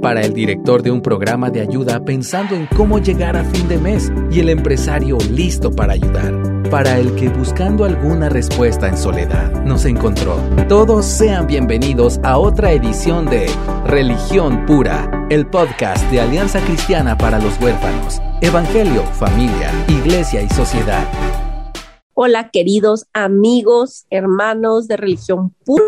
para el director de un programa de ayuda pensando en cómo llegar a fin de mes y el empresario listo para ayudar, para el que buscando alguna respuesta en soledad nos encontró. Todos sean bienvenidos a otra edición de Religión Pura, el podcast de Alianza Cristiana para los Huérfanos, Evangelio, Familia, Iglesia y Sociedad. Hola queridos amigos, hermanos de Religión Pura.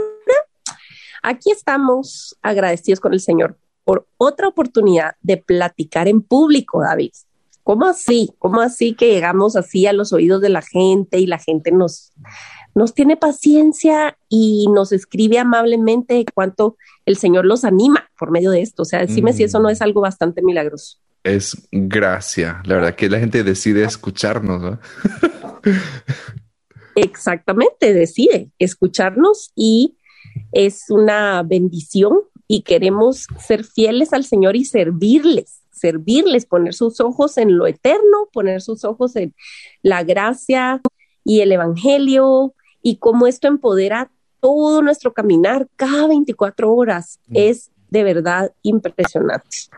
Aquí estamos agradecidos con el Señor por otra oportunidad de platicar en público, David. ¿Cómo así? ¿Cómo así que llegamos así a los oídos de la gente y la gente nos, nos tiene paciencia y nos escribe amablemente cuánto el Señor los anima por medio de esto? O sea, decime si eso no es algo bastante milagroso. Es gracia, la verdad que la gente decide escucharnos, ¿no? Exactamente, decide escucharnos y es una bendición y queremos ser fieles al Señor y servirles, servirles, poner sus ojos en lo eterno, poner sus ojos en la gracia y el Evangelio y cómo esto empodera todo nuestro caminar cada 24 horas. Mm. Es de verdad impresionante.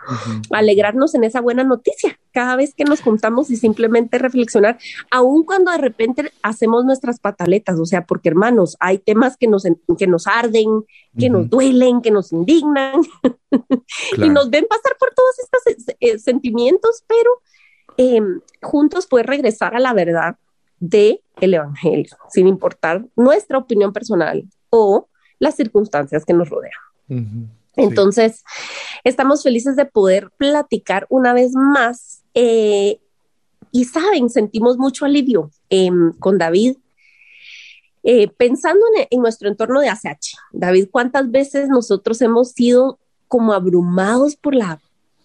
Alegrarnos en esa buena noticia. Cada vez que nos juntamos y simplemente reflexionar, aun cuando de repente hacemos nuestras pataletas, o sea, porque hermanos, hay temas que nos, que nos arden, que nos duelen, que nos indignan y nos ven pasar por todos estos eh, sentimientos, pero em, juntos poder regresar a la verdad de el evangelio, sin importar nuestra opinión personal o las circunstancias que nos rodean. Entonces, estamos felices de poder platicar una vez más. Eh, y saben, sentimos mucho alivio em, con David. Eh, pensando en, nuestro entorno de ACH, David, ¿cuántas veces nosotros hemos sido como abrumados por la,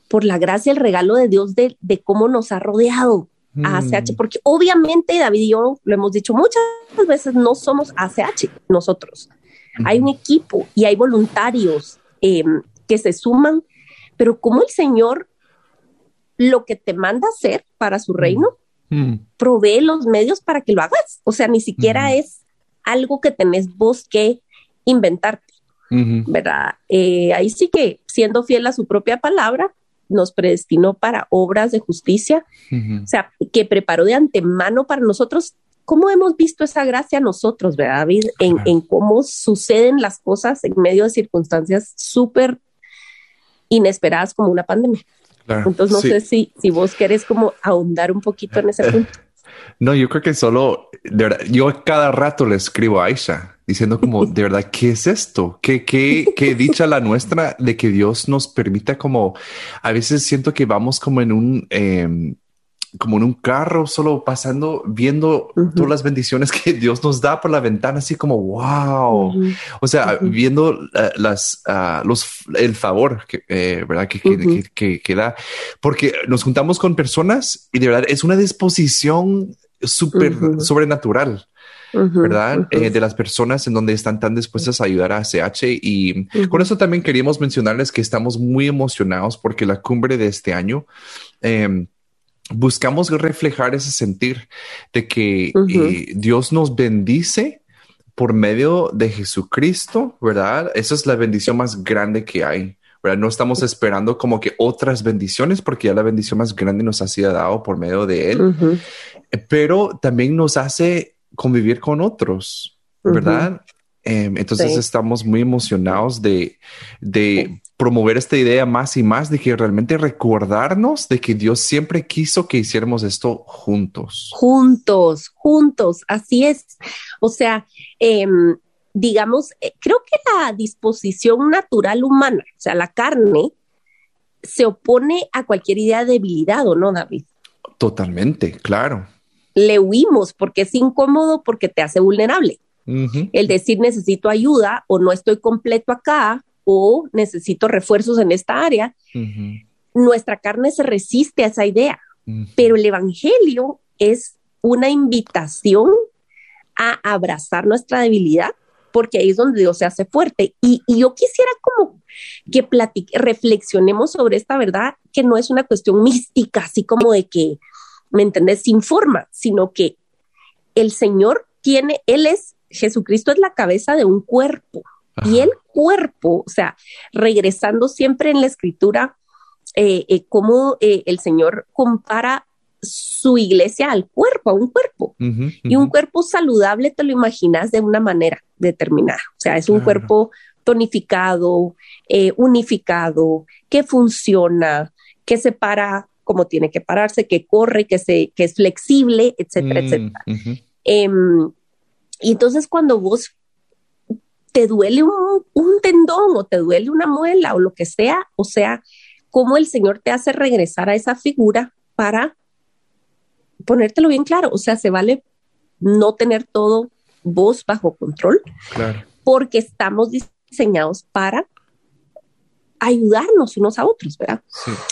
por la gracia, el regalo de Dios de, cómo nos ha rodeado a ACH? Mm. Porque obviamente David y yo lo hemos dicho muchas veces, no somos ACH nosotros. Hay un equipo y hay voluntarios Em, que se suman, pero como el Señor lo que te manda hacer para su reino, mm. provee los medios para que lo hagas. O sea, ni siquiera es algo que tenés vos que inventarte, ¿verdad? Eh, ahí sí que, siendo fiel a su propia palabra, nos predestinó para obras de justicia, o sea, que preparó de antemano para nosotros ¿Cómo hemos visto esa gracia nosotros, verdad, David, en, cómo suceden las cosas en medio de circunstancias súper inesperadas como una pandemia? Entonces, no sé si, si vos querés como ahondar un poquito en ese punto. No, yo creo que solo, de verdad, yo cada rato le escribo a Aisha diciendo como, de verdad, ¿qué es esto? ¿Qué, qué, qué dicha la nuestra de que Dios nos permita como, a veces siento que vamos como en un, em, como en un carro, solo pasando, viendo todas las bendiciones que Dios nos da por la ventana, así como wow. O sea, viendo eh, las, ah, los, el favor que, eh, ¿verdad? Que, que, que, da, porque nos juntamos con personas y de verdad es una disposición súper sobrenatural. ¿verdad? Eh, de las personas en donde están tan dispuestas a ayudar a CH. Y con eso también queríamos mencionarles que estamos muy emocionados porque la cumbre de este año eh, buscamos reflejar ese sentir de que eh, Dios nos bendice por medio de Jesucristo, ¿verdad? Esa es la bendición más grande que hay. ¿verdad? No estamos esperando como que otras bendiciones porque ya la bendición más grande nos ha sido dado por medio de Él, pero también nos hace convivir con otros, ¿verdad? Em, entonces estamos muy emocionados de, de promover esta idea más y más de que realmente recordarnos de que Dios siempre quiso que hiciéramos esto juntos. Juntos, juntos, así es. O sea, em, digamos, eh, creo que la disposición natural humana, o sea, la carne, se opone a cualquier idea de debilidad, ¿o no, David? Totalmente, claro. Le huimos porque es incómodo, porque te hace vulnerable. El decir necesito ayuda o no estoy completo acá o necesito refuerzos en esta área, nuestra carne se resiste a esa idea, pero el Evangelio es una invitación a abrazar nuestra debilidad porque ahí es donde Dios se hace fuerte. Y, yo quisiera como que platique, reflexionemos sobre esta verdad, que no es una cuestión mística, así como de que, ¿me entendés?, sin forma, sino que el Señor tiene, Él es, Jesucristo es la cabeza de un cuerpo. Y el cuerpo, o sea, regresando siempre en la escritura, eh, eh, cómo eh, el Señor compara su iglesia al cuerpo, a un cuerpo. Y un cuerpo saludable te lo imaginas de una manera determinada. O sea, es un cuerpo tonificado, unificado, que funciona, que se para como tiene que pararse, que corre, que, se, que es flexible, etcétera, mm, etcétera. Y entonces cuando vos te duele un, un, tendón o te duele una muela o lo que sea, o sea, cómo el Señor te hace regresar a esa figura para ponértelo bien claro, o sea, se vale no tener todo vos bajo control, porque estamos diseñados para ayudarnos unos a otros, ¿verdad?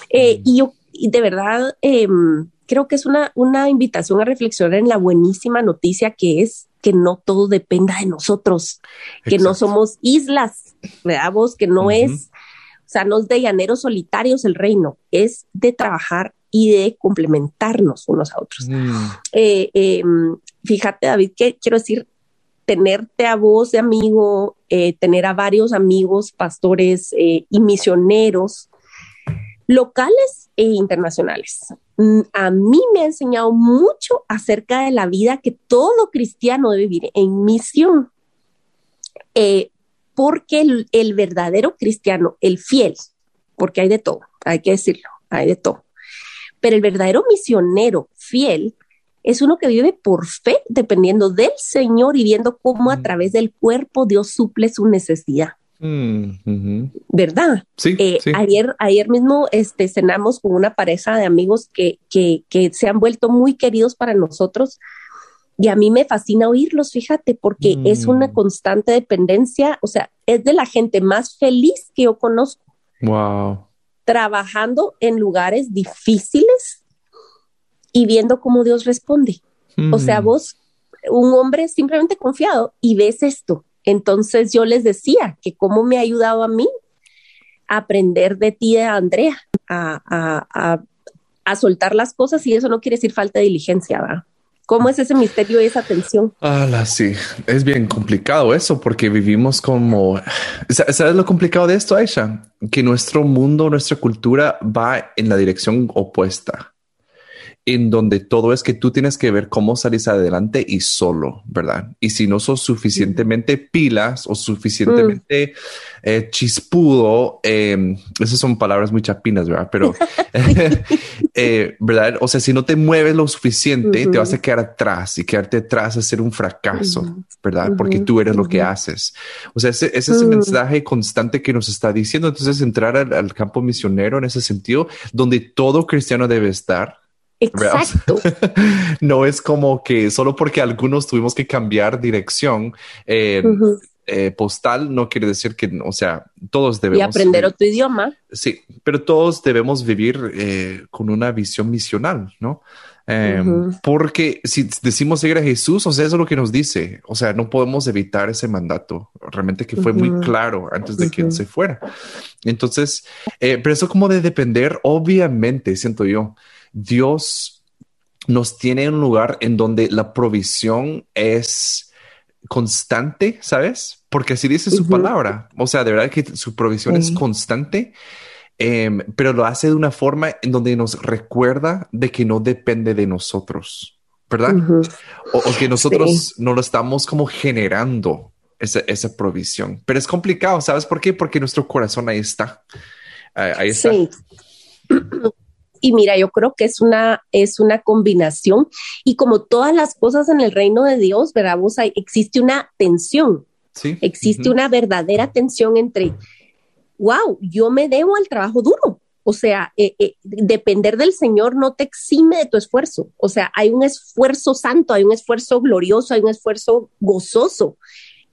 Eh, y yo de verdad em, creo que es una, una invitación a reflexionar en la buenísima noticia que es que no todo dependa de nosotros, que no somos islas, ¿verdad? Vos, que no es, o sea, no es de llaneros solitarios el reino, es de trabajar y de complementarnos unos a otros. Mm. Eh, em, fíjate, David, que quiero decir, tenerte a vos de amigo, eh, tener a varios amigos, pastores eh, y misioneros locales e internacionales. Mm, a mí me ha enseñado mucho acerca de la vida que todo cristiano debe vivir en misión. porque el verdadero cristiano, el fiel, porque hay de todo, hay que decirlo, hay de todo pero el verdadero misionero fiel es uno que vive por fe, dependiendo del Señor y viendo cómo a mm. través del cuerpo Dios suple su necesidad. Mm, ¿Verdad? Eh, sí, Ayer, ayer mismo este, cenamos con una pareja de amigos que, que, que, se han vuelto muy queridos para nosotros. Y a mí me fascina oírlos, fíjate, porque es una mm. constante dependencia, o sea, es de la gente más feliz que yo conozco. Wow trabajando en lugares difíciles y viendo cómo Dios responde. O sea, mm. vos, un hombre simplemente confiado y ves esto. Entonces yo les decía que cómo me ha ayudado a mí a aprender de ti, de Andrea, a, a soltar las cosas y eso no quiere decir falta de diligencia, ¿verdad? ¿Cómo es ese misterio y esa tensión? Ah, sí, es bien complicado eso porque vivimos como... ¿Sabes lo complicado de esto, Aisha? Que nuestro mundo, nuestra cultura va en la dirección opuesta en donde todo es que tú tienes que ver cómo salís adelante y solo, ¿verdad? Y si no sos suficientemente pilas o suficientemente eh, chispudo, em, esas son palabras muy chapinas, ¿verdad? Pero, eh, ¿verdad? O sea, si no te mueves lo suficiente, te vas a quedar atrás y quedarte atrás a ser un fracaso, ¿verdad? Porque tú eres lo que haces. O sea, ese, es el mensaje constante que nos está diciendo. Entonces, entrar al campo misionero en ese sentido, donde todo cristiano debe estar Exacto. no es como que solo porque algunos tuvimos que cambiar dirección eh, eh, postal, no quiere decir que, o sea, todos debemos. Y aprender otro idioma. Sí, pero todos debemos vivir eh, con una visión misional, ¿no? Em, porque si decimos seguir a Jesús, o sea, eso es lo que nos dice. O sea, no podemos evitar ese mandato. Realmente que fue muy claro antes de que él se fuera. Entonces, pero eso como de depender, obviamente, siento yo, Dios nos tiene en un lugar en donde la provisión es constante, ¿sabes? Porque así dice su palabra. O sea, de verdad que su provisión es constante, em, pero lo hace de una forma en donde nos recuerda de que no depende de nosotros, ¿verdad? o, que nosotros no lo estamos como generando esa, esa, provisión. Pero es complicado, ¿sabes por qué? Porque nuestro corazón ahí está. Ahí está. Sí. Y mira, yo creo que es una, es una combinación y como todas las cosas en el reino de Dios, ¿verdad? existe una tensión, ¿Sí? existe una verdadera tensión entre, wow, yo me debo al trabajo duro. O sea, eh, eh, depender del Señor no te exime de tu esfuerzo. O sea, hay un esfuerzo santo, hay un esfuerzo glorioso, hay un esfuerzo gozoso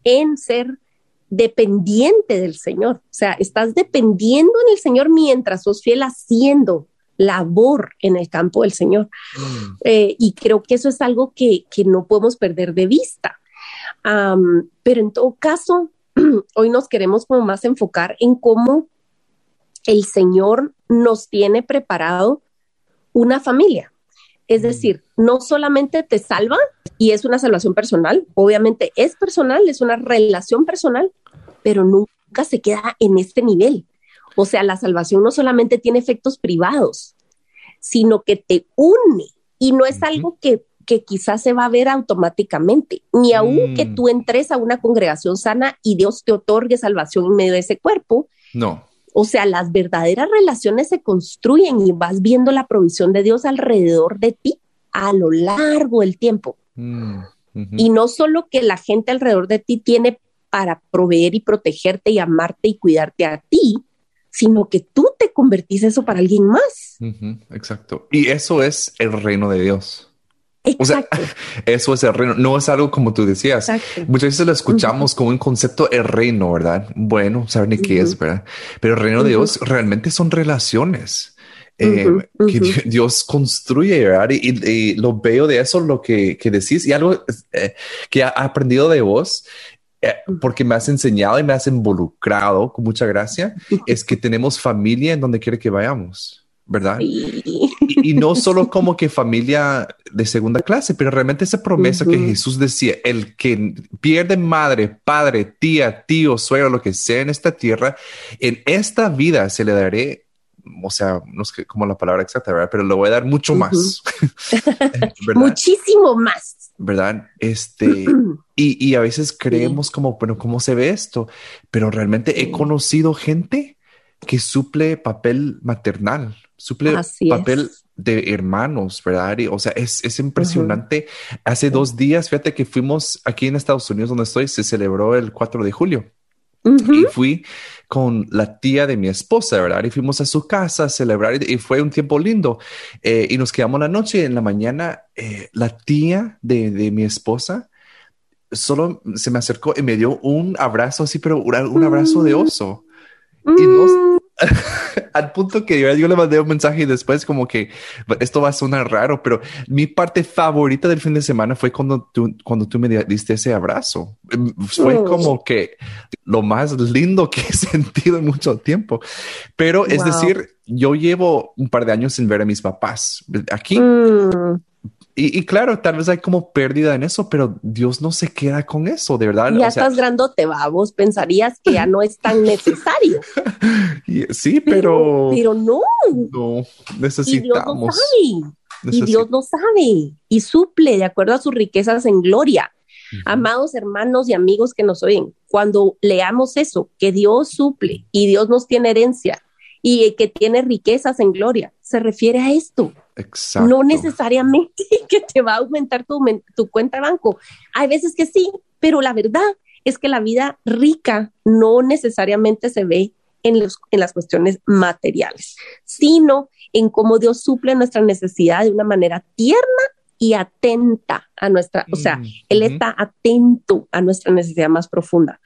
en ser dependiente del Señor. O sea, estás dependiendo en el Señor mientras sos fiel haciendo labor en el campo del Señor. Mm. Eh, y creo que eso es algo que, no podemos perder de vista. pero en todo caso, hoy nos queremos como más enfocar en cómo el Señor nos tiene preparado una familia. Es decir, no solamente te salva y es una salvación personal, obviamente es personal, es una relación personal, pero nunca se queda en este nivel. O sea, la salvación no solamente tiene efectos privados, sino que te une y no es algo que, quizás se va a ver automáticamente, ni aun que mm. tú entres a una congregación sana y Dios te otorgue salvación en medio de ese cuerpo. No. O sea, las verdaderas relaciones se construyen y vas viendo la provisión de Dios alrededor de ti a lo largo del tiempo. Mm, y no solo que la gente alrededor de ti tiene para proveer y protegerte y amarte y cuidarte a ti, sino que tú te convertís eso para alguien más. exacto. Y eso es el reino de Dios. Exacto. O sea, eso es el reino. No es algo como tú decías. Muchas veces lo escuchamos como un concepto el reino, ¿verdad? Bueno, saben ni qué es, ¿verdad? Pero el reino de Dios realmente son relaciones. Eh, que Dios construye, ¿verdad? Y, lo veo de eso, lo que, que decís, y algo eh, que he aprendido de vos eh, porque me has enseñado y me has involucrado con mucha gracia, es que tenemos familia en donde quiere que vayamos, ¿verdad? Y, no solo como que familia de segunda clase, pero realmente esa promesa que Jesús decía, el que pierde madre, padre, tía, tío, suegro, lo que sea en esta tierra, en esta vida se le daré o sea, no sé cómo la palabra exacta, ¿verdad? Pero le voy a dar mucho más. Muchísimo más. ¿verdad? Este, y, a veces creemos como, bueno, ¿cómo se ve esto? Pero realmente he conocido gente que suple papel maternal, suple papel de hermanos, ¿verdad? o sea, es, impresionante. Hace dos días, fíjate que fuimos aquí en Estados Unidos, donde estoy, se celebró el 4 de julio. Y fui con la tía de mi esposa, ¿verdad? Y fuimos a su casa a celebrar y, fue un tiempo lindo. Eh, y nos quedamos la noche y en la mañana eh, la tía de, de, mi esposa solo se me acercó y me dio un abrazo así, pero un, abrazo de oso. Y no, mm. al punto que yo, le mandé un mensaje y después como que esto va a sonar raro, pero mi parte favorita del fin de semana fue cuando tú, cuando tú me diste ese abrazo. Fue oh. como que lo más lindo que he sentido en mucho tiempo. Pero es decir, yo llevo un par de años sin ver a mis papás aquí. Mm. Y, claro, tal vez hay como pérdida en eso, pero Dios no se queda con eso, de verdad. Ya estás grandote, va, vos pensarías que ya no es tan necesario. sí, pero, pero... no. No, necesitamos. Y Dios no sabe. Y suple de acuerdo a sus riquezas en gloria. Amados hermanos y amigos que nos oyen, cuando leamos eso, que Dios suple y Dios nos tiene herencia y que tiene riquezas en gloria, se refiere a esto Exacto. No necesariamente que te va a aumentar tu, tu cuenta de banco. Hay veces que sí, pero la verdad es que la vida rica no necesariamente se ve en, los, en las cuestiones materiales, sino en cómo Dios suple nuestra necesidad de una manera tierna y atenta a nuestra, o sea, Él está atento a nuestra necesidad más profunda.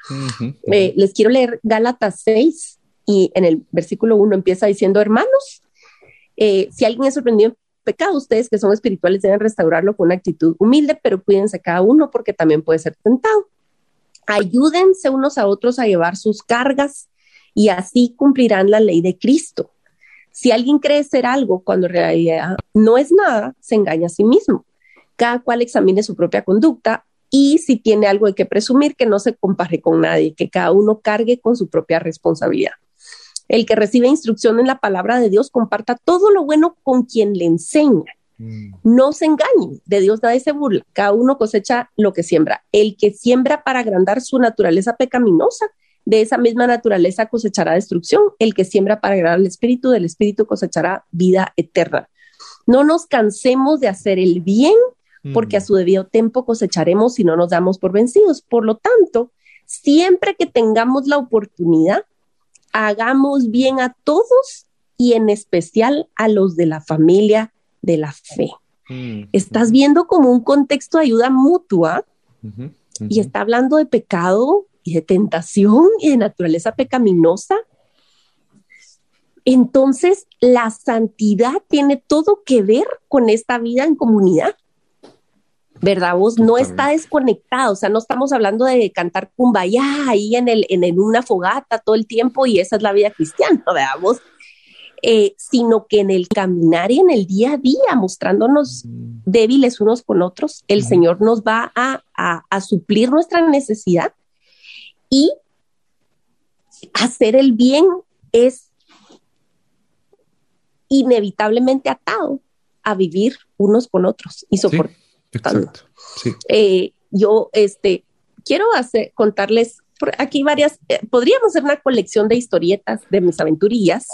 Eh, les quiero leer Gálatas 6 y en el versículo 1 empieza diciendo, hermanos, eh, si alguien es sorprendido en pecado, ustedes que son espirituales deben restaurarlo con una actitud humilde, pero cuídense cada uno porque también puede ser tentado. Ayúdense unos a otros a llevar sus cargas y así cumplirán la ley de Cristo. Si alguien cree ser algo cuando en realidad no es nada, se engaña a sí mismo. Cada cual examine su propia conducta y si tiene algo de que presumir, que no se compare con nadie, que cada uno cargue con su propia responsabilidad. El que recibe instrucción en la palabra de Dios comparta todo lo bueno con quien le enseña. Mm. No se engañen, de Dios nadie se burla, cada uno cosecha lo que siembra. El que siembra para agrandar su naturaleza pecaminosa, de esa misma naturaleza cosechará destrucción. El que siembra para agradar al Espíritu, del Espíritu cosechará vida eterna. No nos cansemos de hacer el bien, porque a mm. su debido tiempo cosecharemos si no nos damos por vencidos. Por lo tanto, siempre que tengamos la oportunidad, hagamos bien a todos y en especial a los de la familia de la fe. Mm, Estás viendo como un contexto de ayuda mutua y está hablando de pecado y de tentación y de naturaleza pecaminosa. Entonces, la santidad tiene todo que ver con esta vida en comunidad. ¿Verdad? Vos no está desconectado, o sea, no estamos hablando de cantar cumbaya ahí en, el, en, una fogata todo el tiempo y esa es la vida cristiana, ¿verdad? Vos, eh, sino que en el caminar y en el día a día, mostrándonos débiles unos con otros, el Señor nos va a, a suplir nuestra necesidad y hacer el bien es inevitablemente atado a vivir unos con otros y soportar. Exacto. Eh, yo este, quiero hacer, contarles aquí varias, eh, podríamos hacer una colección de historietas de mis aventurillas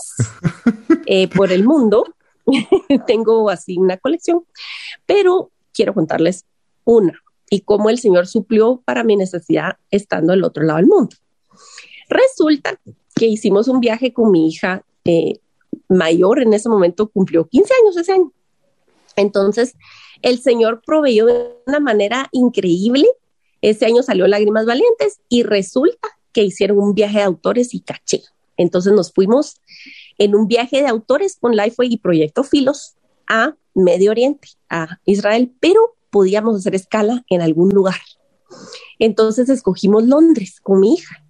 eh, por el mundo. Tengo así una colección, pero quiero contarles una y cómo el Señor suplió para mi necesidad estando al otro lado del mundo. Resulta que hicimos un viaje con mi hija mayor, en ese momento cumplió 15 años ese año. Entonces, el Señor proveyó de una manera increíble. Ese año salió Lágrimas Valientes y resulta que hicieron un viaje de autores y caché. Entonces nos fuimos en un viaje de autores con Lifeway y Proyecto Filos a Medio Oriente, a Israel, pero podíamos hacer escala en algún lugar. Entonces escogimos Londres con mi hija,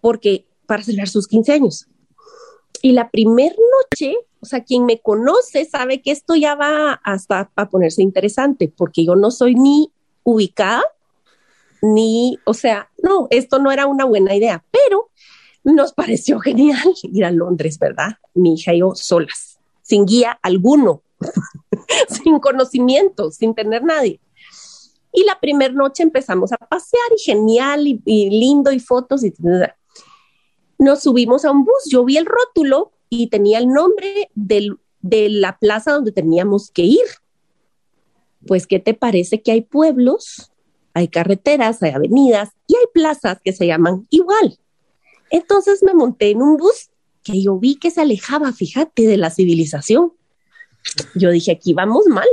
porque para celebrar sus 15 años. Y la primera noche, o sea, quien me conoce sabe que esto ya va hasta a ponerse interesante, porque yo no soy ni ubicada, ni, o sea, no, esto no era una buena idea, pero nos pareció genial ir a Londres, ¿verdad? Mi hija y yo solas, sin guía alguno, sin conocimiento, sin tener nadie. Y la primera noche empezamos a pasear y genial y, y lindo y fotos y nos subimos a un bus. Yo vi el rótulo y tenía el nombre de la plaza donde teníamos que ir. Pues, ¿qué te parece que hay pueblos, hay carreteras, hay avenidas y hay plazas que se llaman igual? Entonces me monté en un bus que yo vi que se alejaba, fíjate, de la civilización. Yo dije, aquí vamos mal.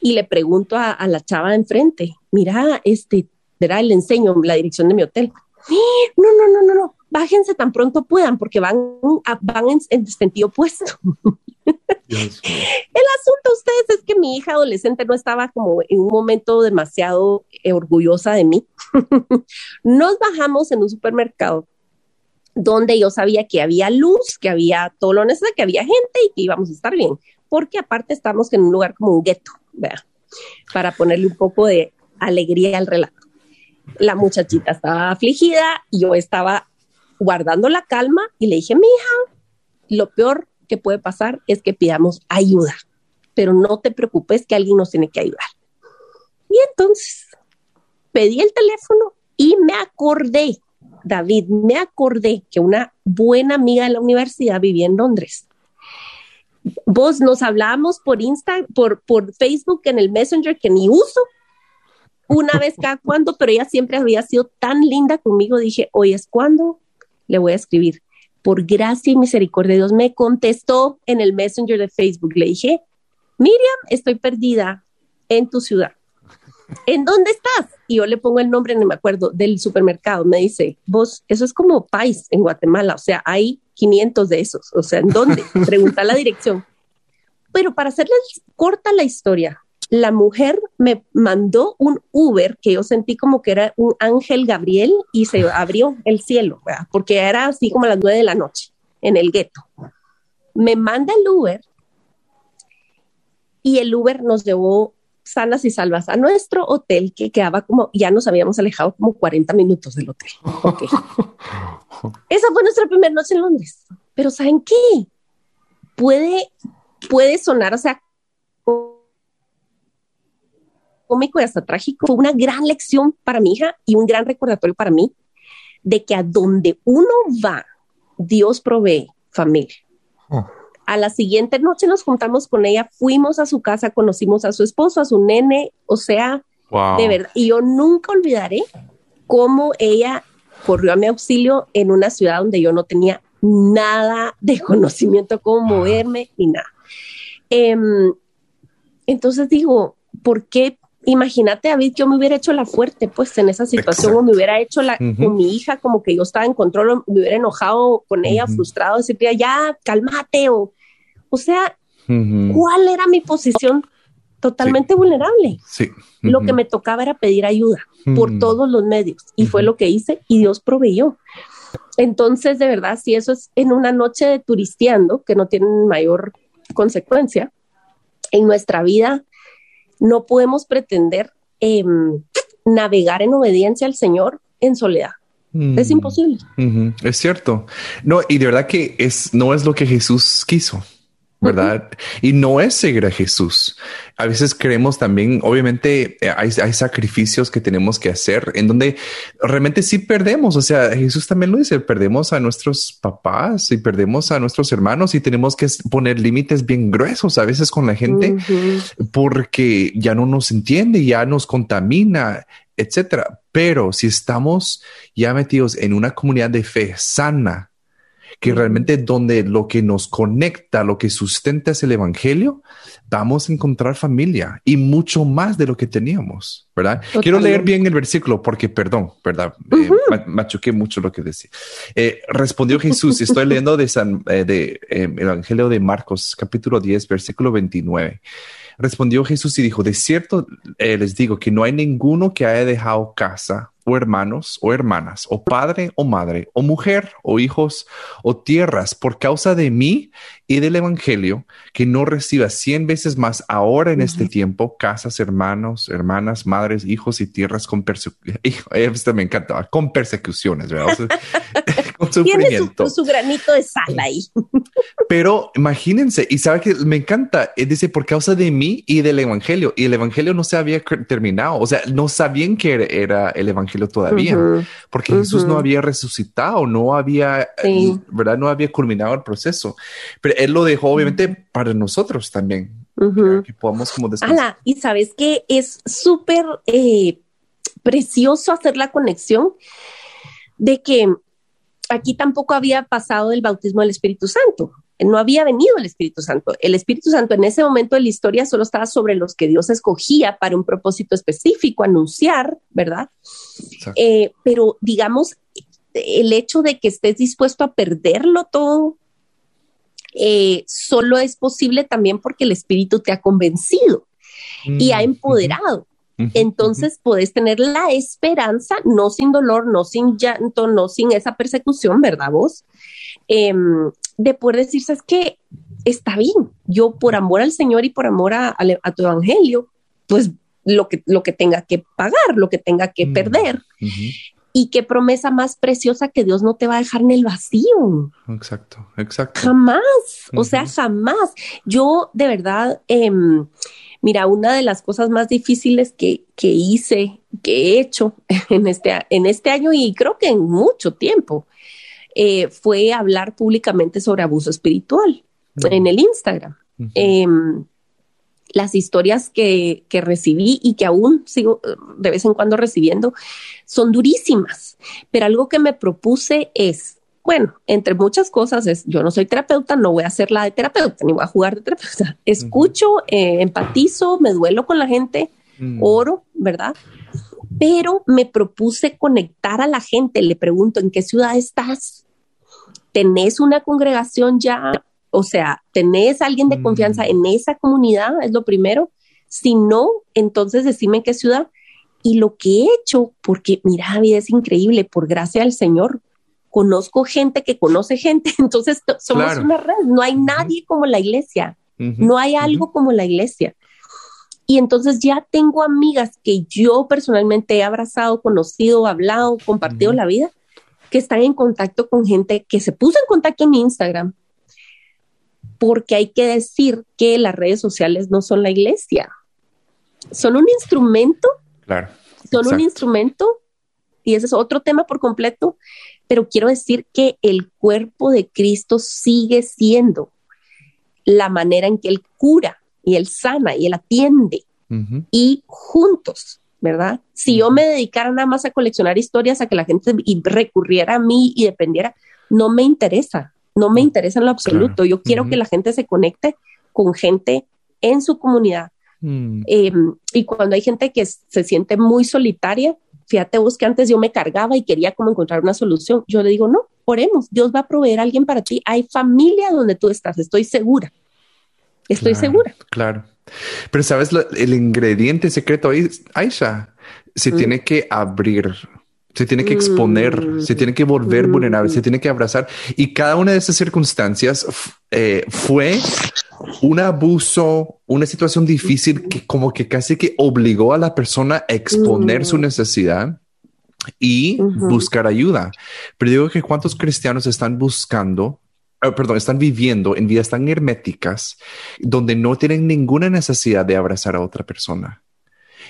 Y le pregunto a, la chava de enfrente, mira, este, verá, le enseño la dirección de mi hotel. No, no, no, no, no bájense tan pronto puedan, porque van, van en, sentido opuesto. El asunto ustedes es que mi hija adolescente no estaba como en un momento demasiado eh, orgullosa de mí. Nos bajamos en un supermercado donde yo sabía que había luz, que había todo lo necesario, que había gente y que íbamos a estar bien, porque aparte estamos en un lugar como un gueto, para ponerle un poco de alegría al relato. La muchachita estaba afligida y yo estaba guardando la calma y le dije, mi hija, lo peor que puede pasar es que pidamos ayuda, pero no te preocupes que alguien nos tiene que ayudar. Y entonces pedí el teléfono y me acordé, David, me acordé que una buena amiga de la universidad vivía en Londres. Vos nos hablábamos por Insta, por, por Facebook en el Messenger que ni uso, una vez cada cuando, pero ella siempre había sido tan linda conmigo. Dije, hoy es cuando le voy a escribir. Por gracia y misericordia de Dios, me contestó en el Messenger de Facebook. Le dije, Miriam, estoy perdida en tu ciudad. ¿En dónde estás? Y yo le pongo el nombre, no me acuerdo, del supermercado. Me dice, vos, eso es como país en Guatemala, o sea, hay 500 de esos. O sea, ¿en dónde? Pregunta la dirección. Pero para hacerles corta la historia, la mujer me mandó un Uber que yo sentí como que era un ángel Gabriel y se abrió el cielo, porque era así como a las nueve de la noche en el gueto. Me manda el Uber y el Uber nos llevó sanas y salvas a nuestro hotel que quedaba como, ya nos habíamos alejado como 40 minutos del hotel. Esa fue nuestra primera noche en Londres. Pero ¿saben qué? Puede, puede sonar, o sea, cómico y hasta trágico, fue una gran lección para mi hija y un gran recordatorio para mí de que a donde uno va, Dios provee familia. Oh. A la siguiente noche nos juntamos con ella, fuimos a su casa, conocimos a su esposo, a su nene, o sea, de verdad. Y yo nunca olvidaré cómo ella corrió a mi auxilio en una ciudad donde yo no tenía nada de conocimiento cómo moverme ni nada. Em, entonces digo, ¿por qué imagínate, David, que yo me hubiera hecho la fuerte, pues en esa situación, o me hubiera hecho la, con mi hija, como que yo estaba en control, o me hubiera enojado con ella, frustrado, decirle, ya, cálmate, o, o sea, ¿cuál era mi posición totalmente vulnerable. Sí. Lo que me tocaba era pedir ayuda por Mm. todos los medios y fue lo que hice y Dios proveyó. Entonces, de verdad, si eso es en una noche de turisteando, que no tienen mayor consecuencia, en nuestra vida no podemos pretender em, navegar en obediencia al Señor en soledad. Es Mm. imposible. Es cierto. No, y de verdad que es, no es lo que Jesús quiso, ¿verdad? Y no es seguir a Jesús. A veces creemos también, obviamente, eh, hay, hay sacrificios que tenemos que hacer en donde realmente sí perdemos. O sea, Jesús también lo dice, perdemos a nuestros papás y perdemos a nuestros hermanos y tenemos que poner límites bien gruesos a veces con la gente porque ya no nos entiende, ya nos contamina, etcétera. Pero si estamos ya metidos en una comunidad de fe sana, que realmente donde lo que nos conecta, lo que sustenta es el evangelio, vamos a encontrar familia y mucho más de lo que teníamos, ¿verdad? Quiero leer Totalmente. bien el versículo porque, perdón, ¿verdad? Eh, ma- machuqué mucho lo que decía. Eh, respondió Jesús, estoy leyendo de, San, eh, de eh, el Evangelio de Marcos, capítulo 10, versículo 29. Respondió Jesús y dijo, de cierto eh, les digo que no hay ninguno que haya dejado casa o hermanos o hermanas o padre o madre o mujer o hijos o tierras por causa de mí y del Evangelio que no reciba cien veces más ahora en este Ujú. tiempo casas, hermanos, hermanas, madres, hijos y tierras con persecuciones. Este me encanta, con persecuciones, ¿verdad? O sea, con Tiene sufrimiento. su, su granito de sal ahí. Pero imagínense, y sabe que me encanta, eh, dice por causa de mí y del evangelio, y el evangelio no se había terminado, o sea, no sabían que era el evangelio todavía, porque Jesús no había resucitado, no había, eh, Sí. ¿verdad? No había culminado el proceso, pero él lo dejó obviamente para nosotros también, que podamos como. Ala, y sabes que es súper eh, precioso hacer la conexión de que aquí tampoco había pasado el bautismo del Espíritu Santo. No había venido el Espíritu Santo. El Espíritu Santo en ese momento de la historia solo estaba sobre los que Dios escogía para un propósito específico, anunciar, ¿verdad? Eh, pero digamos, el hecho de que estés dispuesto a perderlo todo, eh, solo es posible también porque el Espíritu te ha convencido y ha Mm, empoderado. Entonces puedes tener la esperanza, no sin dolor, no sin llanto, no sin esa persecución, ¿verdad vos? Em, de poder decir, ¿sabes qué? Está bien, yo por amor al Señor y por amor a, a- a tu evangelio, pues lo que, lo que tenga que pagar, lo que tenga que Mm. perder. Y qué promesa más preciosa que Dios no te va a dejar en el vacío. Exacto, exacto. Jamás, o sea, jamás. Yo de verdad, em, mira, una de las cosas más difíciles que, que hice, que he hecho en este, en este año y creo que en mucho tiempo, eh, fue hablar públicamente sobre abuso espiritual en el Instagram. Em, las historias que, que recibí y que aún sigo eh, de vez en cuando recibiendo son durísimas, pero algo que me propuse es, bueno, entre muchas cosas es, yo no soy terapeuta, no voy a hacer la de terapeuta, ni voy a jugar de terapeuta. Escucho, eh, empatizo, me duelo con la gente, Mm. oro, ¿verdad? Pero me propuse conectar a la gente, le pregunto, ¿en qué ciudad estás? ¿Tenés una congregación ya? O sea, ¿tenés alguien de Mm. confianza en esa comunidad? Es lo primero. Si no, entonces decime en qué ciudad. Y lo que he hecho, porque mira, vida es increíble, por gracia del Señor, conozco gente que conoce gente, entonces to- somos Claro. una red, no hay nadie como la iglesia. No hay algo como la iglesia. Y entonces ya tengo amigas que yo personalmente he abrazado, conocido, hablado, compartido la vida, que están en contacto con gente que se puso en contacto en mi Instagram. Porque hay que decir que las redes sociales no son la iglesia. Son un instrumento, Claro. son un instrumento, y ese es otro tema por completo, pero quiero decir que el cuerpo de Cristo sigue siendo la manera en que Él cura y Él sana y Él atiende y juntos, ¿verdad? Si yo me dedicara nada más a coleccionar historias, a que la gente recurriera a mí y dependiera, no me interesa, no me interesa en lo absoluto. Yo quiero que la gente se conecte con gente en su comunidad. Mm. Eh, y cuando hay gente que se siente muy solitaria, fíjate vos que antes yo me cargaba y quería como encontrar una solución. Yo le digo, no, oremos, Dios va a proveer a alguien para ti. Hay familia donde tú estás, estoy segura. Estoy segura. Claro. Pero sabes, el ingrediente secreto ahí, Aisha, se mm. tiene que abrir, se tiene que exponer, mm. se tiene que volver vulnerable, se tiene que abrazar. Y cada una de esas circunstancias eh, fue un abuso, una situación difícil que como que casi que obligó a la persona a exponer su necesidad y buscar ayuda. Pero digo que cuántos cristianos están buscando ah, perdón, están viviendo en vidas tan herméticas donde no tienen ninguna necesidad de abrazar a otra persona.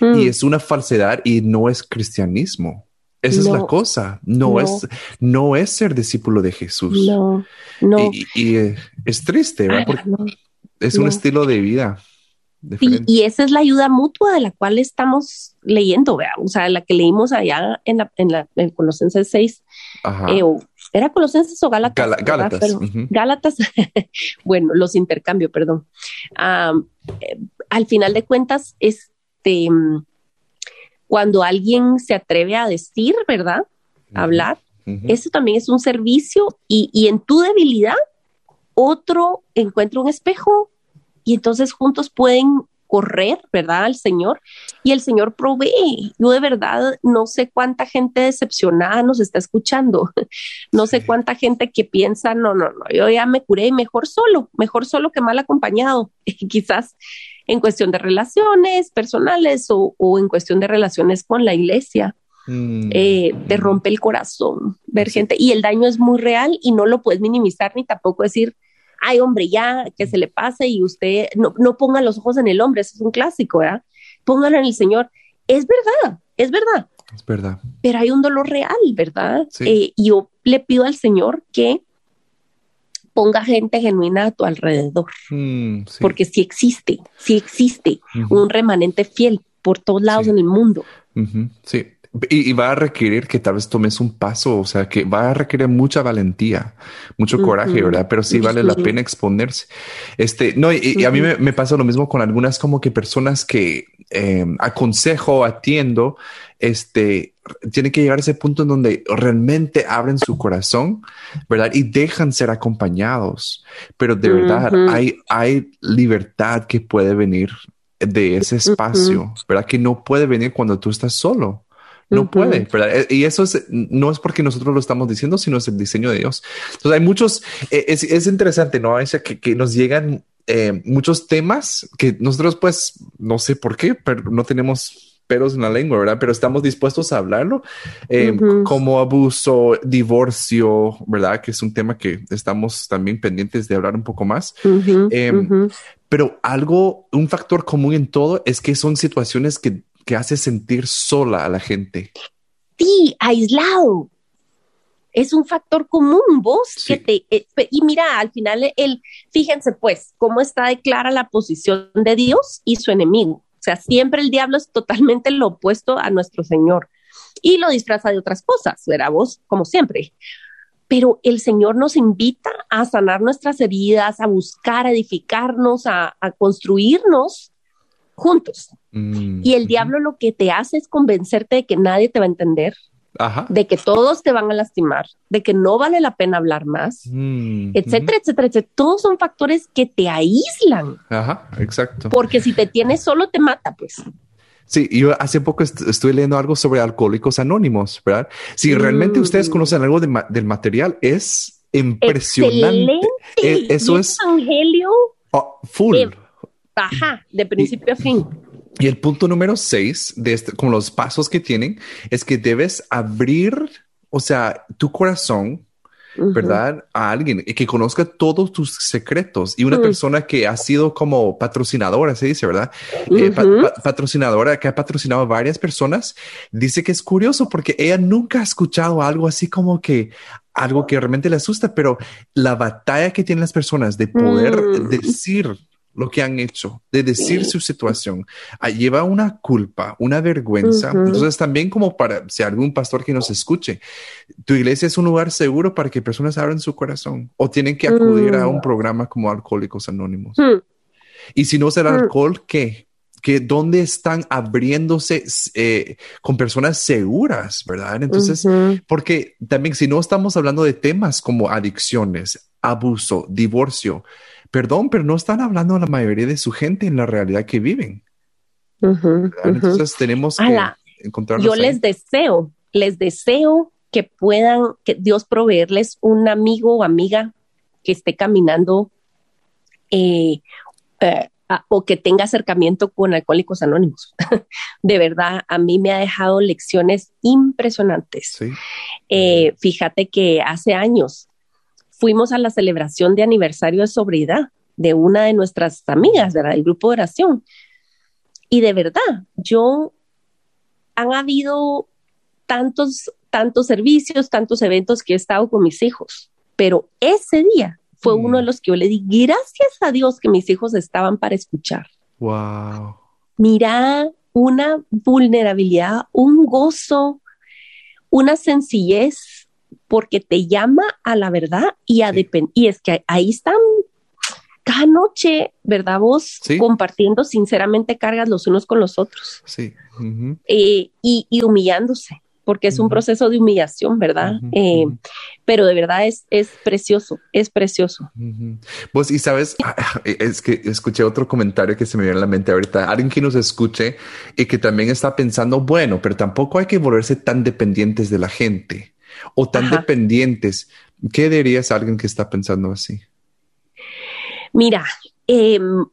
Y mm. es una falsedad y no es cristianismo. Esa es la cosa. No, es, no es ser discípulo de Jesús. No, no. Y, eh, es triste, ¿verdad? Porque es un estilo de vida. Sí, y esa es la ayuda mutua de la cual estamos leyendo, ¿verdad? o sea, la que leímos allá en la, en la en Colosenses 6. Eh, ¿Era Colosenses o Gálatas? Gálatas. Gálatas, bueno, los intercambio, perdón. Eh, al final de cuentas, este, cuando alguien se atreve a decir, ¿verdad? A hablar, eso también es un servicio y, y en tu debilidad, otro encuentra un espejo y entonces juntos pueden correr, ¿verdad? Al Señor y el Señor provee. Yo de verdad no sé cuánta gente decepcionada nos está escuchando, no sé cuánta gente que piensa, no, no, no, yo ya me curé mejor solo, mejor solo que mal acompañado, quizás en cuestión de relaciones personales o, en cuestión de relaciones con la iglesia. Mm. Eh, te rompe el corazón ver gente y el daño es muy real y no lo puedes minimizar ni tampoco decir, ay hombre, ya que se le pase y usted no, no ponga los ojos en el hombre, eso es un clásico, ¿verdad? Póngalo en el Señor. Es verdad, es verdad. Es verdad. Pero hay un dolor real, ¿verdad? Eh, y yo le pido al Señor que ponga gente genuina a tu alrededor, mm, porque si existe, si existe un remanente fiel por todos lados en el mundo. Sí, y, va a requerir que tal vez tomes un paso, o sea, que va a requerir mucha valentía, mucho coraje, ¿verdad? Pero sí vale la pena exponerse. Este, no, y, a mí me, pasa lo mismo con algunas como que personas que eh, aconsejo, atiendo, este, tiene que llegar a ese punto en donde realmente abren su corazón, ¿verdad? Y dejan ser acompañados. Pero de verdad, hay, hay libertad que puede venir de ese espacio, ¿verdad? Que no puede venir cuando tú estás solo. No puede, ¿verdad? Eh, y eso es, no es porque nosotros lo estamos diciendo, sino es el diseño de Dios. Entonces hay muchos, eh, es, es, interesante, ¿no? Que, que nos llegan eh, muchos temas que nosotros pues, no sé por qué, pero no tenemos peros en la lengua, ¿verdad? Pero estamos dispuestos a hablarlo, como abuso, divorcio, ¿verdad? Que es un tema que estamos también pendientes de hablar un poco más. pero algo, un factor común en todo es que son situaciones que que hace sentir sola a la gente. Sí, aislado. Es un factor común, vos que te... Eh, y mira, al final, el, fíjense pues, cómo está de clara la posición de Dios y su enemigo. Sea, siempre el diablo es totalmente lo opuesto a nuestro Señor y lo disfraza de otras cosas, ¿verdad? Vos, como siempre. Pero el Señor nos invita a sanar nuestras heridas, a buscar, a edificarnos, a, a construirnos juntos. Mm, y el diablo lo que te hace es convencerte de que nadie te va a entender, de que todos te van a lastimar, de que no vale la pena hablar más, mm, etcétera, etcétera, etcétera. Todos son factores que te aíslan. Ajá, exacto. Porque si te tienes solo te mata, pues. Sí, yo hace poco estuve leyendo algo sobre alcohólicos anónimos, ¿verdad? Si realmente ustedes mm. conocen algo del material, es impresionante. E, eso es evangelio oh, full. Ajá, de principio a fin. Y el punto número seis de este, como los pasos que tienen, es que debes abrir, o sea, tu corazón, ¿verdad? A alguien que conozca todos tus secretos y una persona que ha sido como patrocinadora, se dice, ¿verdad? Eh, patrocinadora que ha patrocinado a varias personas, dice que es curioso porque ella nunca ha escuchado algo así como que algo que realmente le asusta, pero la batalla que tienen las personas de poder mm. decir lo que han hecho, de decir su situación, lleva una culpa, una vergüenza. Entonces también como para, si algún pastor que nos escuche, tu iglesia es un lugar seguro para que personas abran su corazón o tienen que acudir a un mm. programa como Alcohólicos Anónimos. Mm. Y si no será mm. alcohol, ¿qué? que dónde están abriéndose eh, con personas seguras, ¿verdad? Entonces, porque también si no estamos hablando de temas como adicciones, abuso, divorcio. Perdón, pero no están hablando a la mayoría de su gente en la realidad que viven. Entonces tenemos que encontrar. Yo les deseo, les deseo que puedan, que Dios proveerles un amigo o amiga que esté caminando eh, eh, o que tenga acercamiento con alcohólicos anónimos. de verdad, a mí me ha dejado lecciones impresionantes. Eh, fíjate que hace años fuimos a la celebración de aniversario de sobriedad de una de nuestras amigas del grupo de oración. Y de verdad, yo han habido tantos, tantos servicios, tantos eventos que he estado con mis hijos, pero ese día fue mm. uno de los que yo le di gracias a Dios que mis hijos estaban para escuchar. Wow. Mira una vulnerabilidad, un gozo, una sencillez, porque te llama a la verdad y a Y es que ahí están cada noche, ¿verdad? Vos compartiendo sinceramente cargas los unos con los otros. Sí. Eh, y, humillándose porque es un proceso de humillación, ¿verdad? Eh, pero de verdad es, es precioso, es precioso. Pues, y sabes, ah, ah, es que escuché otro comentario que se me viene a la mente ahorita, alguien que nos escuche y que también está pensando, bueno, pero tampoco hay que volverse tan dependientes de la gente o tan dependientes. ¿Qué dirías a alguien que está pensando así? Mira, em,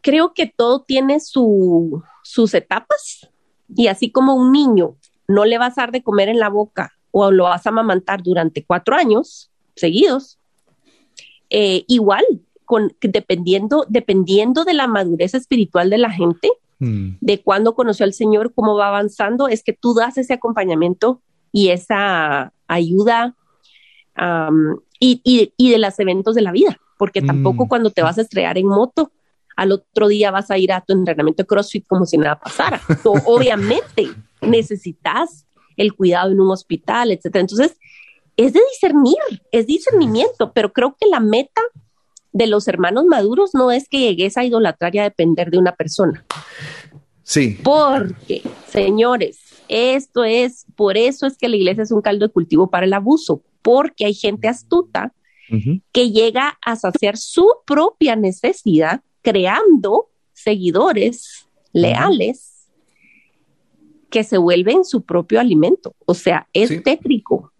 creo que todo tiene su, sus etapas y así como un niño no le vas a dar de comer en la boca o lo vas a amamantar durante cuatro años seguidos, eh, igual, con, dependiendo, dependiendo de la madurez espiritual de la gente, mm. de cuándo conoció al Señor, cómo va avanzando, es que tú das ese acompañamiento y esa ayuda y, de los eventos de la vida, porque tampoco mm. cuando te vas a estrellar en moto, al otro día vas a ir a tu entrenamiento de CrossFit como si nada pasara. obviamente necesitas el cuidado en un hospital, etcétera. Entonces, es de discernir, es discernimiento, pero creo que la meta de los hermanos maduros no es que llegues a idolatrar y a depender de una persona. Sí. Porque, señores, esto es, por eso es que la iglesia es un caldo de cultivo para el abuso, porque hay gente astuta que llega a saciar su propia necesidad creando seguidores leales que se vuelven su propio alimento. O sea, es tétrico.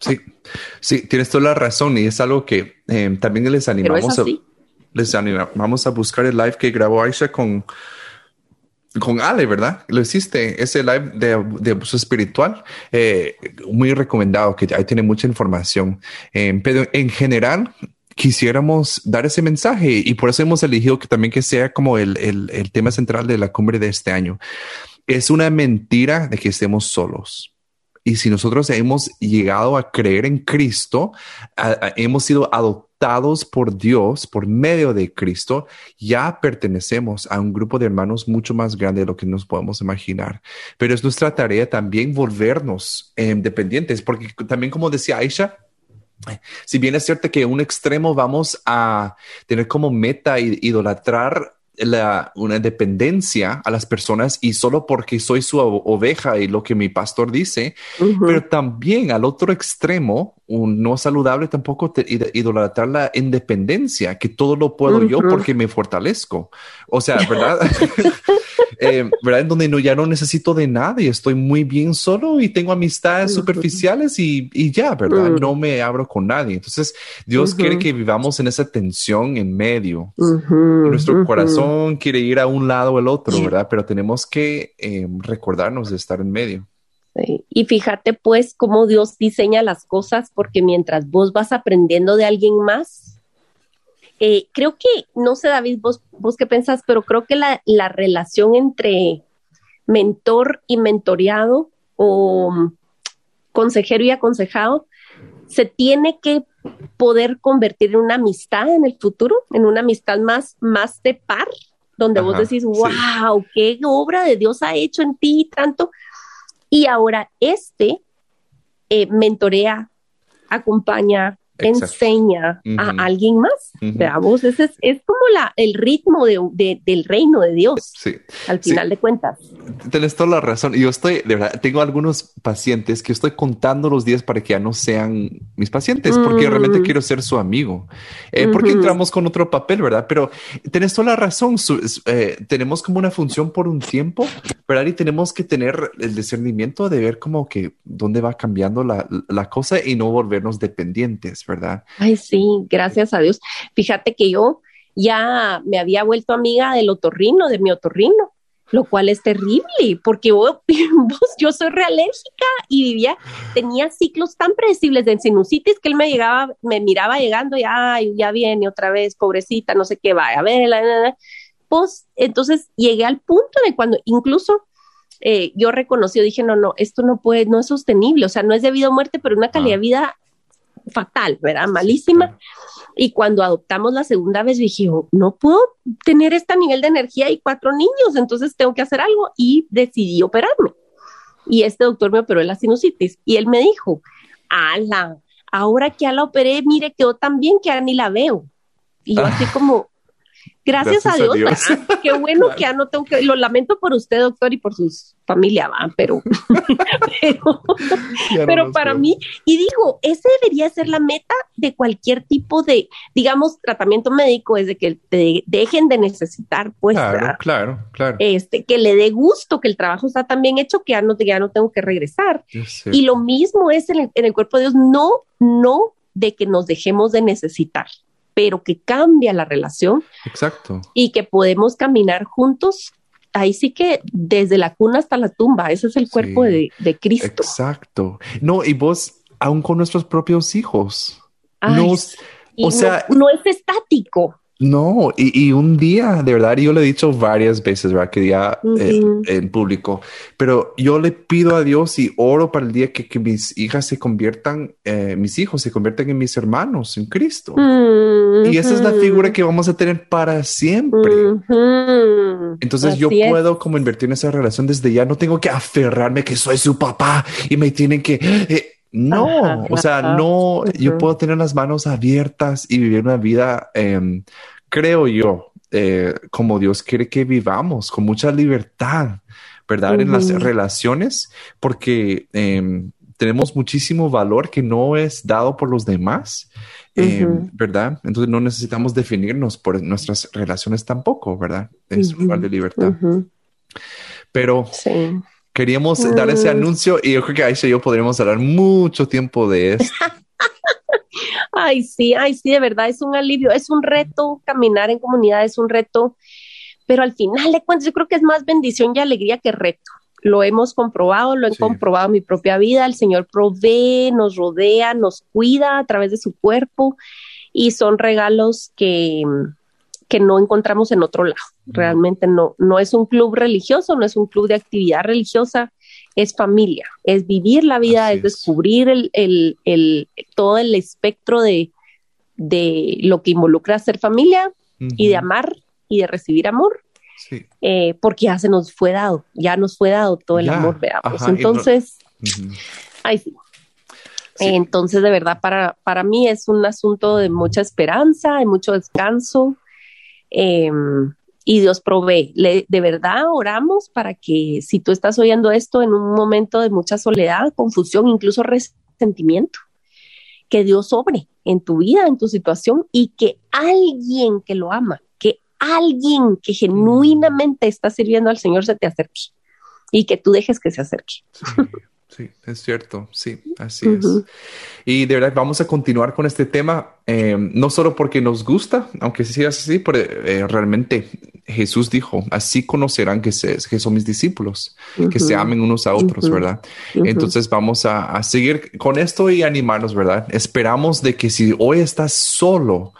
Sí, sí, tienes toda la razón y es algo que eh, también les animamos, a, les animamos a buscar el live que grabó Aisha con, con Ale, ¿verdad? Lo hiciste, ese live de, de espiritual, eh, muy recomendado, que ahí tiene mucha información. Eh, pero en general, quisiéramos dar ese mensaje y por eso hemos elegido que también que sea como el, el, tema central de la cumbre de este año. Es una mentira de que estemos solos. Y si nosotros hemos llegado a creer en Cristo, hemos sido adoptados por Dios por medio de Cristo, ya pertenecemos a un grupo de hermanos mucho más grande de lo que nos podemos imaginar. Pero es nuestra tarea también volvernos eh, dependientes, porque también como decía Aisha, si bien es cierto que en un extremo vamos a tener como meta idolatrar la, una dependencia a las personas y solo porque soy su oveja y lo que mi pastor dice, pero también al otro extremo, un no saludable tampoco idolatrar la independencia, que todo lo puedo yo porque me fortalezco. O sea, ¿verdad? eh, ¿verdad? En donde no, ya no necesito de nada y estoy muy bien solo y tengo amistades superficiales y, y, ya, ¿verdad? No me abro con nadie. Entonces, Dios quiere que vivamos en esa tensión en medio. Nuestro corazón quiere ir a un lado o el otro, ¿verdad? Pero tenemos que eh, recordarnos de estar en medio. Y fíjate pues cómo Dios diseña las cosas, porque mientras vos vas aprendiendo de alguien más, eh, creo que, no sé David, vos, vos qué pensás, pero creo que la, la relación entre mentor y mentoreado o consejero y aconsejado se tiene que poder convertir en una amistad en el futuro, en una amistad más, más de par, donde vos decís, wow, qué obra de Dios ha hecho en ti tanto. Y ahora este eh, mentorea, acompaña, enseña a alguien más. Veamos, ese es, es, como la, el ritmo de, del reino de Dios. Sí. Al final de cuentas. Tienes toda la razón. Yo estoy, de verdad, tengo algunos pacientes que estoy contando los días para que ya no sean mis pacientes, porque realmente mm. quiero ser su amigo. Eh, porque entramos con otro papel, ¿verdad? Pero tienes toda la razón. Eh, tenemos como una función por un tiempo, ¿verdad? Y tenemos que tener el discernimiento de ver como que dónde va cambiando la, la cosa y no volvernos dependientes. ¿Verdad? Ay, sí, gracias a Dios. Fíjate que yo ya me había vuelto amiga del otorrino, de mi otorrino, lo cual es terrible, porque vos, yo soy realérgica y vivía, tenía ciclos tan predecibles de sinusitis que él me llegaba, me miraba llegando y, ay, ya viene otra vez, pobrecita, no sé qué va, a ver, pues, entonces llegué al punto de cuando incluso eh, yo reconocí, dije, no, no, esto no puede, no es sostenible, o sea, no es debido a muerte, pero una calidad de vida fatal, ¿verdad? Malísima. Y cuando adoptamos la segunda vez dije, oh, no puedo tener este nivel de energía y cuatro niños, entonces tengo que hacer algo y decidí operarme. Y este doctor me operó la sinusitis y él me dijo, ala, ahora que ya la operé, mire, quedó tan bien que ya ni la veo. Y yo así como, Gracias, a Dios, qué bueno que ya no tengo que, lo lamento por usted, doctor, y por su familia, va, pero, pero, para mí, y digo, ese debería ser la meta de cualquier tipo de, digamos, tratamiento médico, es de que te dejen de necesitar, pues, claro, claro, claro. Este, que le dé gusto, que el trabajo está tan bien hecho que ya no, ya no tengo que regresar. Y lo mismo es en el, en el cuerpo de Dios, no, no de que nos dejemos de necesitar pero que cambia la relación. Exacto. Y que podemos caminar juntos. Ahí sí que desde la cuna hasta la tumba, ese es el cuerpo de, Cristo. Exacto. No, y vos, aún con nuestros propios hijos. no, o sea, no es estático. No, y, un día, de verdad, yo le he dicho varias veces, ¿verdad? Que día eh, en público, pero yo le pido a Dios y oro para el día que, que mis hijas se conviertan, eh, mis hijos se conviertan en mis hermanos, en Cristo. Y esa es la figura que vamos a tener para siempre. Entonces yo puedo como invertir en esa relación desde ya, no tengo que aferrarme que soy su papá y me tienen que... Eh, no, o sea, no, yo puedo tener las manos abiertas y vivir una vida, em, creo yo, eh, como Dios quiere que vivamos, con mucha libertad, ¿verdad? En las relaciones, porque em, tenemos muchísimo valor que no es dado por los demás, em, ¿verdad? Entonces no necesitamos definirnos por nuestras relaciones tampoco, ¿verdad? Es un lugar de libertad. Pero sí. Queríamos dar ese mm. anuncio y yo creo que Aisha y yo podríamos hablar mucho tiempo de esto. ay, sí, ay, sí, de verdad es un alivio, es un reto, caminar en comunidad es un reto, pero al final de cuentas yo creo que es más bendición y alegría que reto. Lo hemos comprobado, lo he comprobado en mi propia vida, el Señor provee, nos rodea, nos cuida a través de su cuerpo y son regalos que, que no encontramos en otro lado. Realmente no, no es un club religioso, no es un club de actividad religiosa, es familia, es vivir la vida, es, descubrir el, el, el, todo el espectro de, de lo que involucra ser familia y de amar y de recibir amor. Eh, porque ya se nos fue dado, ya nos fue dado todo el amor, veamos. Entonces, ay, sí. Entonces, de verdad, para, para mí es un asunto de mucha esperanza, de mucho descanso, Em, y Dios provee. de verdad oramos para que si tú estás oyendo esto en un momento de mucha soledad, confusión, incluso resentimiento, que Dios sobre en tu vida, en tu situación y que alguien que lo ama, que alguien que genuinamente está sirviendo al Señor se te acerque y que tú dejes que se acerque. Es cierto, sí, así es. Y de verdad vamos a continuar con este tema, eh, no solo porque nos gusta, aunque sí es así, pero eh, realmente Jesús dijo, así conocerán que, se, que son mis discípulos, que se amen unos a otros, ¿verdad? Entonces vamos a, seguir con esto y animarnos, ¿verdad? Esperamos de que si hoy estás solo,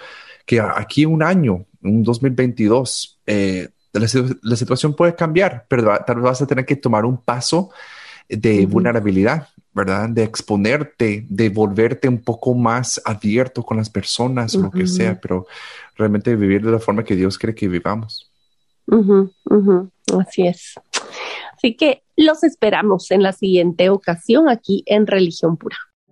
que aquí un año, un 2022, eh, la, la situación puede cambiar, pero tal vez vas a tener que tomar un paso de vulnerabilidad, ¿verdad? De exponerte, de volverte un poco más abierto con las personas, lo que sea, pero realmente vivir de la forma que Dios quiere que vivamos. Así es. Así que los esperamos en la siguiente ocasión aquí en Religión Pura.